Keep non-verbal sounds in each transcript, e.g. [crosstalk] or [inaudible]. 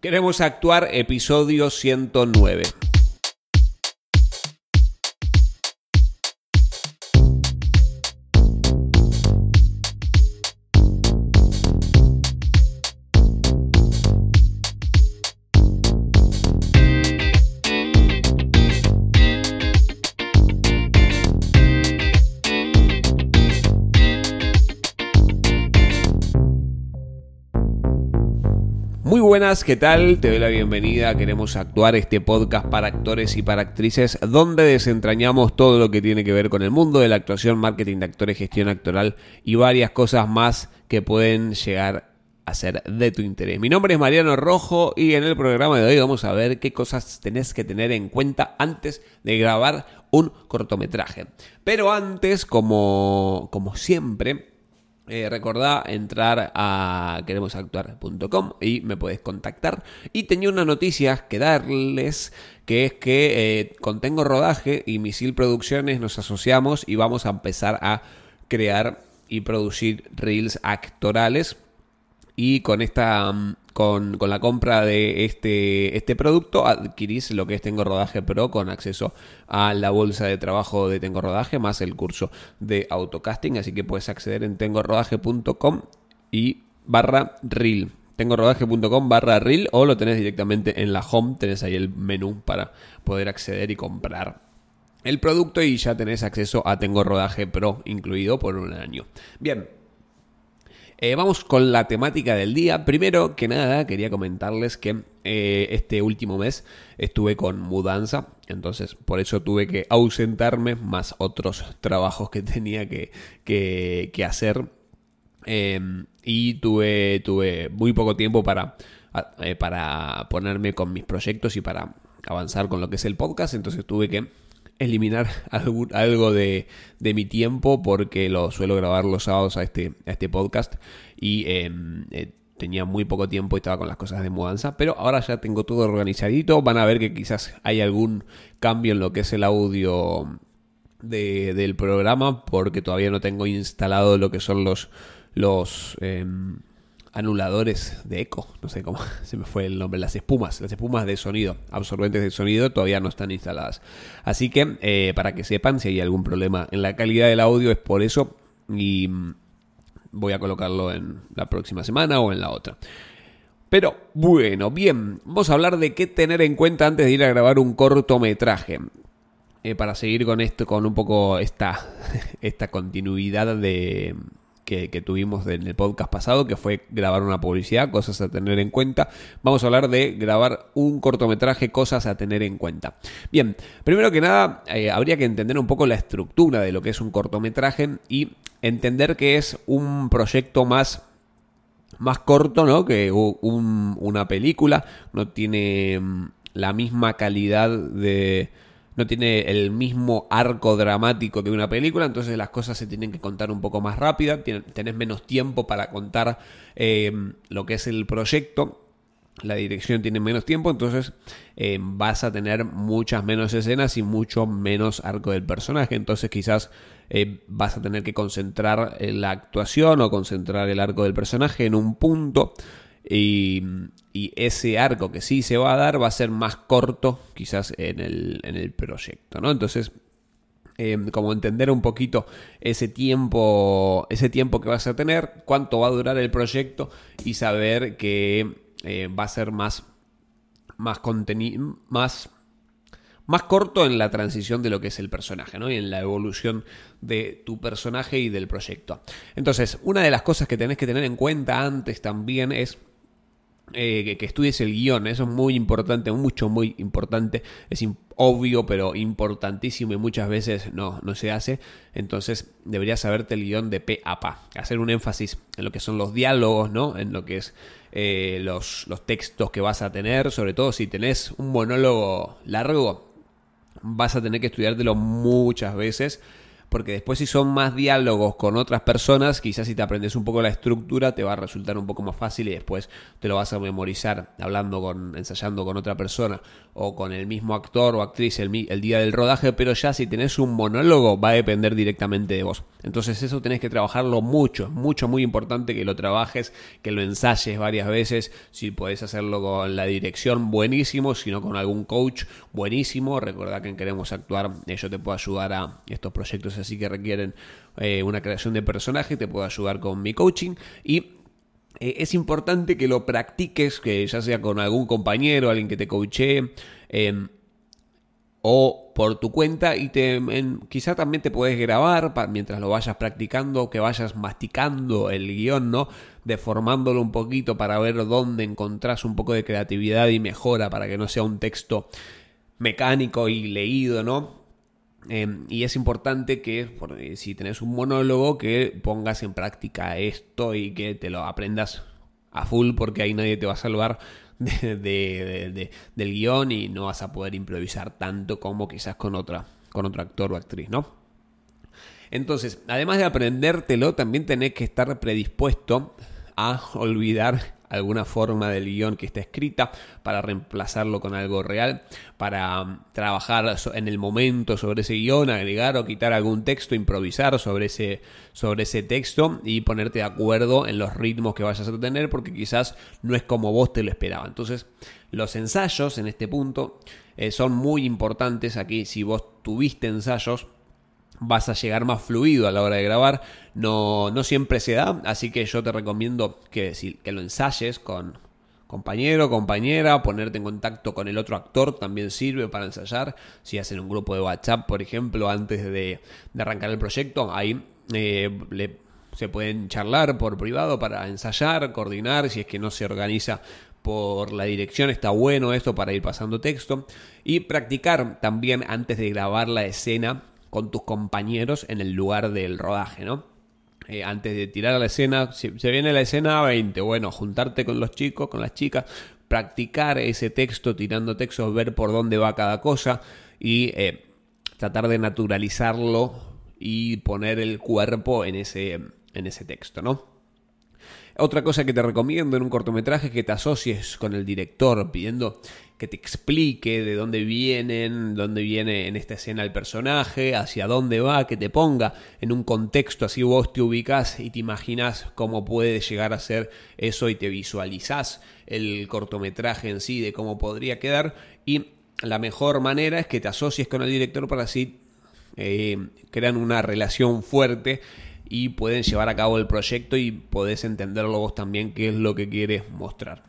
Queremos actuar episodio 109. Muy buenas, ¿qué tal? Te doy la bienvenida. Queremos actuar este podcast para actores y para actrices, donde desentrañamos todo lo que tiene que ver con el mundo de la actuación, marketing de actores, gestión actoral y varias cosas más que pueden llegar a ser de tu interés. Mi nombre es Mariano Rojo y en el programa de hoy vamos a ver qué cosas tenés que tener en cuenta antes de grabar un cortometraje. Pero antes, como, como siempre, eh, recordá entrar a queremosactuar.com y me puedes contactar. Y tenía una noticia que darles, que es que eh, con Tengo Rodaje y Misil Producciones nos asociamos y vamos a empezar a crear y producir reels actorales. Y con esta mm, con, la compra de este, este producto adquirís lo que es Tengo Rodaje Pro con acceso a la bolsa de trabajo de Tengo Rodaje más el curso de autocasting. Así que puedes acceder en tengorodaje.com y barra reel. Tengorodaje.com barra reel o lo tenés directamente en la home. Tenés ahí el menú para poder acceder y comprar el producto y ya tenés acceso a Tengo Rodaje Pro incluido por un año. Bien, eh, vamos con la temática del día. Primero que nada, quería comentarles que eh, este último mes estuve con mudanza, entonces por eso tuve que ausentarme, más otros trabajos que [laughs] tenía que, que, hacer. Em, y tuve, tuve muy poco tiempo para, eh, para ponerme con mis proyectos y para avanzar con lo que es el podcast, entonces tuve que eliminar algo de, mi tiempo porque lo suelo grabar los sábados a este, a este podcast. Y em, eh, tenía muy poco tiempo y estaba con las cosas de mudanza, pero ahora ya tengo todo organizadito, van a ver que quizás hay algún cambio en lo que es el audio del programa porque todavía no tengo instalado lo que son los... los em, anuladores de eco, no sé cómo [laughs] se me fue el nombre, las espumas, las espumas de sonido, absorbentes de sonido todavía no están instaladas. Así que eh, para que sepan si hay algún problema en la calidad del audio es por eso y mm, voy a colocarlo en la próxima semana o en la otra. Pero bueno, bien, vamos a hablar de qué tener en cuenta antes de ir a grabar un cortometraje. Eh, para seguir con esto, con un poco esta, [laughs] esta continuidad de, que, tuvimos en el podcast pasado, que fue grabar una publicidad, cosas a tener en cuenta. Vamos a hablar de grabar un cortometraje, cosas a tener en cuenta. Bien, primero que nada, eh, habría que entender un poco la estructura de lo que es un cortometraje y entender que es un proyecto más más corto, ¿no? Que una película. No tiene mm, la misma calidad de, no tiene el mismo arco dramático que una película, entonces las cosas se tienen que contar un poco más rápida, tenés menos tiempo para contar eh, lo que es el proyecto, la dirección tiene menos tiempo, entonces eh, vas a tener muchas menos escenas y mucho menos arco del personaje, entonces quizás eh, vas a tener que concentrar la actuación o concentrar el arco del personaje en un punto y, ese arco que sí se va a dar va a ser más corto quizás en el, en el proyecto, ¿no? Entonces, em, como entender un poquito ese tiempo, ese tiempo que vas a tener, cuánto va a durar el proyecto y saber que eh, va a ser más, más contenido, más, más corto en la transición de lo que es el personaje, ¿no? Y en la evolución de tu personaje y del proyecto. Entonces, una de las cosas que tenés que tener en cuenta antes también es eh, que, estudies el guion, eso es muy importante, mucho, muy importante, es obvio, pero importantísimo y muchas veces no, no se hace, entonces deberías saberte el guion de P a pa, hacer un énfasis en lo que son los diálogos, ¿no? en lo que es eh, los, los textos que vas a tener, sobre todo si tenés un monólogo largo, vas a tener que estudiártelo muchas veces porque después si son más diálogos con otras personas, quizás si te aprendes un poco la estructura te va a resultar un poco más fácil y después te lo vas a memorizar hablando con, ensayando con otra persona o con el mismo actor o actriz el, día del rodaje, pero ya si tenés un monólogo va a depender directamente de vos. Entonces eso tenés que trabajarlo mucho, es mucho, muy importante que lo trabajes, que lo ensayes varias veces, si podés hacerlo con la dirección, buenísimo, si no con algún coach, buenísimo, recordad que Queremos Actuar, yo te puedo ayudar a estos proyectos así que requieren eh, una creación de personaje, te puedo ayudar con mi coaching y eh, es importante que lo practiques, que ya sea con algún compañero, alguien que te coachee, em, o por tu cuenta y quizá también te puedes grabar mientras lo vayas practicando, que vayas masticando el guion, ¿no? Deformándolo un poquito para ver dónde encontrás un poco de creatividad y mejora para que no sea un texto mecánico y leído, ¿no? Em, y es importante que si tenés un monólogo que pongas en práctica esto y que te lo aprendas a full porque ahí nadie te va a salvar [laughs] de, del guion y no vas a poder improvisar tanto como quizás con otra con otro actor o actriz, ¿no? Entonces, además de aprendértelo, también tenés que estar predispuesto a olvidar alguna forma del guion que está escrita para reemplazarlo con algo real, para um, trabajar en el momento sobre ese guion, agregar o quitar algún texto, improvisar sobre ese, sobre ese texto y ponerte de acuerdo en los ritmos que vayas a tener porque quizás no es como vos te lo esperaba. Entonces, los ensayos en este punto eh, son muy importantes aquí. Si vos tuviste ensayos, vas a llegar más fluido a la hora de grabar. No, no siempre se da, así que yo te recomiendo que, que lo ensayes con compañero, compañera, ponerte en contacto con el otro actor también sirve para ensayar. Si hacen un grupo de WhatsApp, por ejemplo, antes de, arrancar el proyecto, ahí eh, se pueden charlar por privado para ensayar, coordinar, si es que no se organiza por la dirección, está bueno esto para ir pasando texto y practicar también antes de grabar la escena con tus compañeros en el lugar del rodaje, ¿no? Eh, antes de tirar a la escena, si se viene la escena 20, bueno, juntarte con los chicos, con las chicas, practicar ese texto, tirando textos, ver por dónde va cada cosa y eh, tratar de naturalizarlo y poner el cuerpo en ese, en ese texto, ¿no? Otra cosa que te recomiendo en un cortometraje es que te asocies con el director pidiendo que te explique de dónde vienen, dónde viene en esta escena el personaje, hacia dónde va, que te ponga en un contexto, así vos te ubicás y te imaginas cómo puede llegar a ser eso y te visualizás el cortometraje en sí, de cómo podría quedar. Y la mejor manera es que te asocies con el director para así eh, crean una relación fuerte y pueden llevar a cabo el proyecto y podés entenderlo vos también qué es lo que quieres mostrar.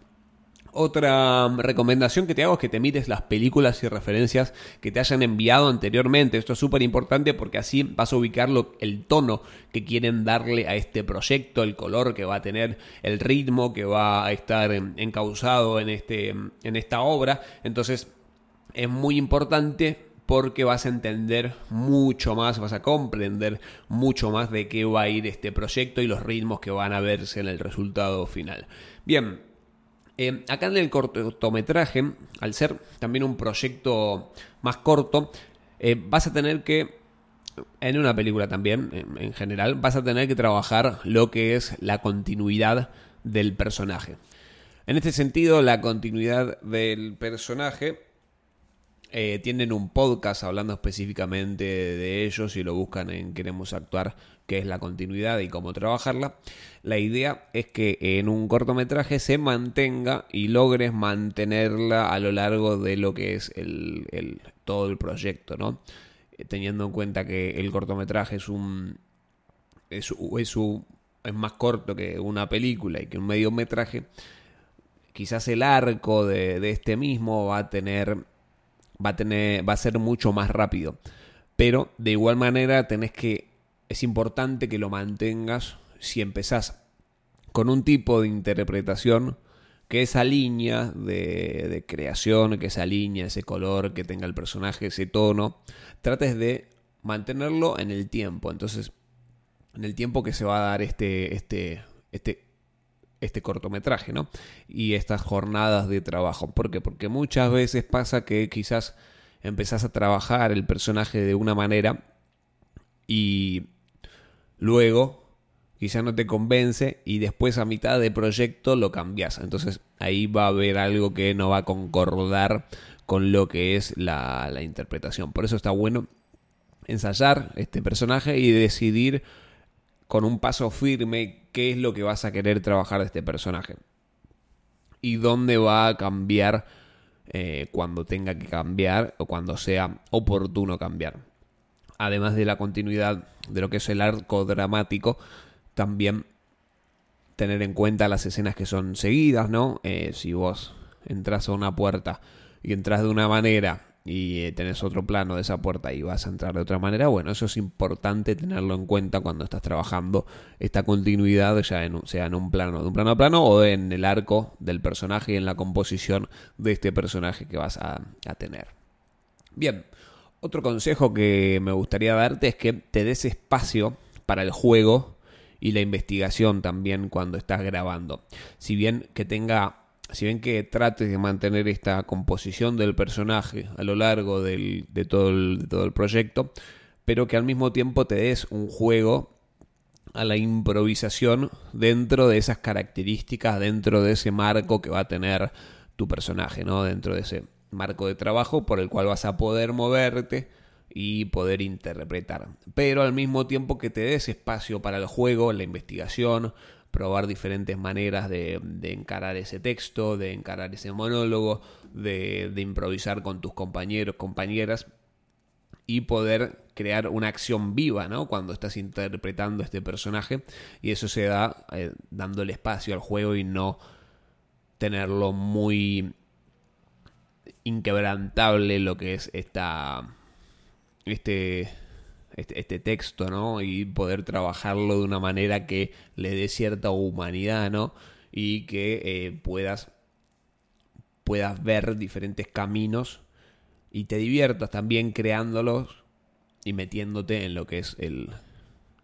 Otra recomendación que te hago es que te mires las películas y referencias que te hayan enviado anteriormente. Esto es súper importante porque así vas a ubicar el tono que quieren darle a este proyecto, el color que va a tener, el ritmo que va a estar encauzado en, este, en esta obra. Entonces es muy importante porque vas a entender mucho más, vas a comprender mucho más de qué va a ir este proyecto y los ritmos que van a verse en el resultado final. Bien, eh, acá en el cortometraje, al ser también un proyecto más corto, eh, vas a tener que, en una película también, en, general, vas a tener que trabajar lo que es la continuidad del personaje. En este sentido, la continuidad del personaje eh, tienen un podcast hablando específicamente de ellos y lo buscan en Queremos Actuar que es la continuidad y cómo trabajarla. La idea es que en un cortometraje se mantenga y logres mantenerla a lo largo de lo que es el, todo el proyecto, ¿no? Eh, teniendo en cuenta que el cortometraje es un es, es, es más corto que una película y que un mediometraje, quizás el arco de, este mismo va a tener va a tener va a ser mucho más rápido pero de igual manera tenés que es importante que lo mantengas si empezás con un tipo de interpretación que esa línea de, creación, que esa línea, ese color que tenga el personaje, ese tono, trates de mantenerlo en el tiempo. Entonces, en el tiempo que se va a dar este, este, este, este cortometraje, ¿no? Y estas jornadas de trabajo. ¿Por qué? Porque muchas veces pasa que quizás empezás a trabajar el personaje de una manera y luego quizá no te convence y después a mitad de proyecto lo cambias. Entonces ahí va a haber algo que no va a concordar con lo que es la, la interpretación. Por eso está bueno ensayar este personaje y decidir con un paso firme qué es lo que vas a querer trabajar de este personaje. Y dónde va a cambiar eh, cuando tenga que cambiar o cuando sea oportuno cambiar. Además de la continuidad de lo que es el arco dramático, también tener en cuenta las escenas que son seguidas, ¿no? Eh, si vos entras a una puerta y entras de una manera y eh, tenés otro plano de esa puerta y vas a entrar de otra manera, bueno, eso es importante tenerlo en cuenta cuando estás trabajando esta continuidad, ya en, sea en un plano, de un plano a plano o en el arco del personaje y en la composición de este personaje que vas a, a tener. Bien, otro consejo que me gustaría darte es que te des espacio para el juego y la investigación también cuando estás grabando. Si bien que tenga si bien que trates de mantener esta composición del personaje a lo largo de, todo el, todo el proyecto, pero que al mismo tiempo te des un juego a la improvisación dentro de esas características, dentro de ese marco que va a tener tu personaje, ¿no? Dentro de ese marco de trabajo por el cual vas a poder moverte y poder interpretar. Pero al mismo tiempo que te des espacio para el juego, la investigación, probar diferentes maneras de, encarar ese texto, de encarar ese monólogo, de, improvisar con tus compañeros, compañeras y poder crear una acción viva, ¿no? Cuando estás interpretando este personaje y eso se da eh, dándole espacio al juego y no tenerlo muy inquebrantable lo que es esta este este, este, texto, ¿no? Y poder trabajarlo de una manera que le dé cierta humanidad, ¿no? Y que eh, puedas, puedas ver diferentes caminos y te diviertas también creándolos y metiéndote en lo que es el,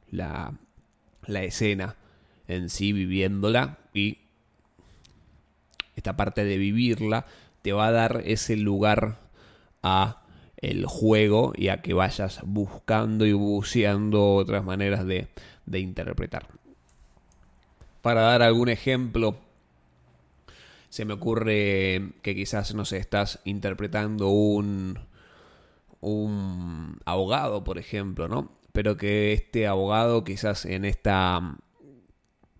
la, la escena en sí, viviéndola y esta parte de vivirla te va a dar ese lugar a el juego y a que vayas buscando y buceando otras maneras de, interpretar. Para dar algún ejemplo, se me ocurre que quizás, no sé, estás interpretando un, un abogado, por ejemplo, ¿no? Pero que este abogado quizás en esta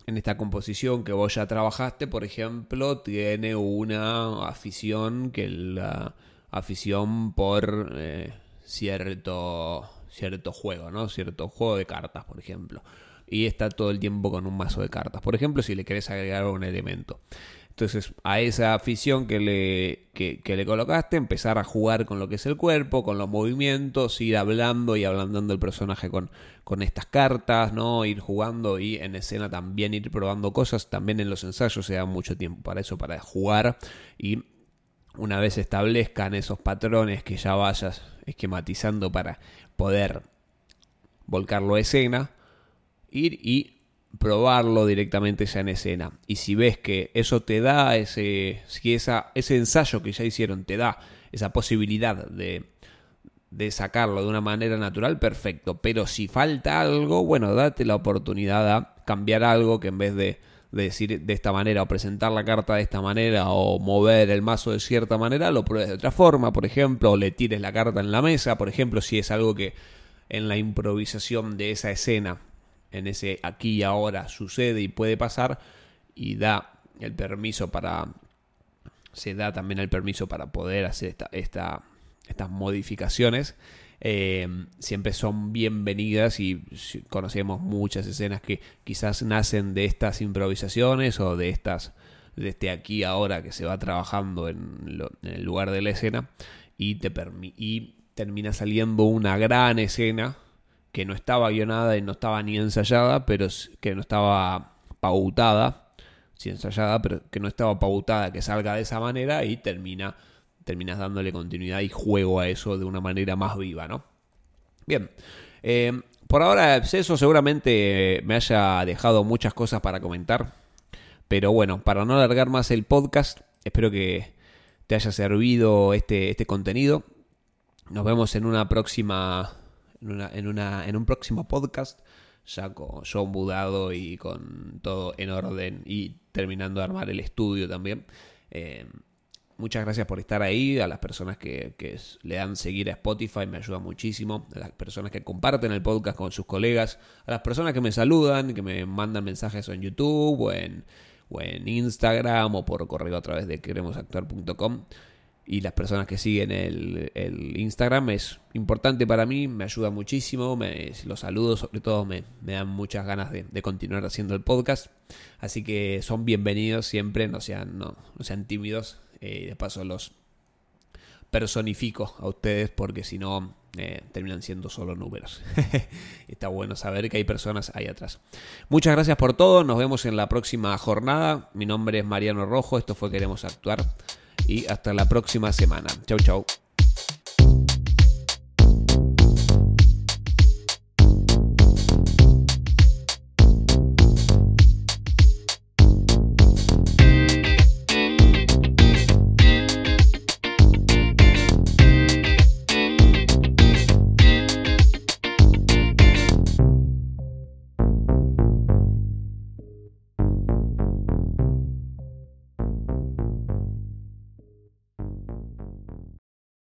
en esta composición que vos ya trabajaste, por ejemplo, tiene una afición que la afición por eh, cierto, cierto juego, ¿no? Cierto juego de cartas, por ejemplo. Y está todo el tiempo con un mazo de cartas. Por ejemplo, si le querés agregar un elemento. Entonces, a esa afición que le, que, le colocaste, empezar a jugar con lo que es el cuerpo, con los movimientos, ir hablando y ablandando el personaje con, con estas cartas, ¿no? Ir jugando y en escena también ir probando cosas. También en los ensayos se da mucho tiempo para eso, para jugar y una vez establezcan esos patrones que ya vayas esquematizando para poder volcarlo a escena, ir y probarlo directamente ya en escena. Y si ves que eso te da ese, si esa, ese ensayo que ya hicieron te da esa posibilidad de, de sacarlo de una manera natural, perfecto. Pero si falta algo, bueno, date la oportunidad a cambiar algo que en vez de de decir de esta manera o presentar la carta de esta manera o mover el mazo de cierta manera, lo pruebes de otra forma, por ejemplo, o le tires la carta en la mesa, por ejemplo, si es algo que en la improvisación de esa escena, en ese aquí y ahora sucede y puede pasar y da el permiso para se da también el permiso para poder hacer esta, esta, estas modificaciones eh, siempre son bienvenidas y conocemos muchas escenas que quizás nacen de estas improvisaciones o de estas de este aquí ahora que se va trabajando en, el lugar de la escena y te y termina saliendo una gran escena que no estaba guionada y no estaba ni ensayada, pero que no estaba pautada, sí ensayada, pero que no estaba pautada que salga de esa manera y termina terminas dándole continuidad y juego a eso de una manera más viva, ¿no? Bien, eh, por ahora eso seguramente me haya dejado muchas cosas para comentar, pero bueno, para no alargar más el podcast, espero que te haya servido este, este contenido. Nos vemos en una próxima en, una, en, una, en un próximo podcast, ya con yo mudado y con todo en orden y terminando de armar el estudio también. Eh, muchas gracias por estar ahí, a las personas que, le dan seguir a Spotify, me ayuda muchísimo, a las personas que comparten el podcast con sus colegas, a las personas que me saludan, que me mandan mensajes en YouTube o en, o en Instagram o por correo a través de queremosactuar.com y las personas que siguen el, el, Instagram es importante para mí, me ayuda muchísimo, me, los saludos sobre todo me, me dan muchas ganas de, de, continuar haciendo el podcast, así que son bienvenidos siempre, no sean, no, no sean tímidos, eh, de paso los personifico a ustedes porque si no eh, terminan siendo solo números. [laughs] Está bueno saber que hay personas ahí atrás. Muchas gracias por todo, nos vemos en la próxima jornada, mi nombre es Mariano Rojo, esto fue Queremos Actuar y hasta la próxima semana. Chau, chau.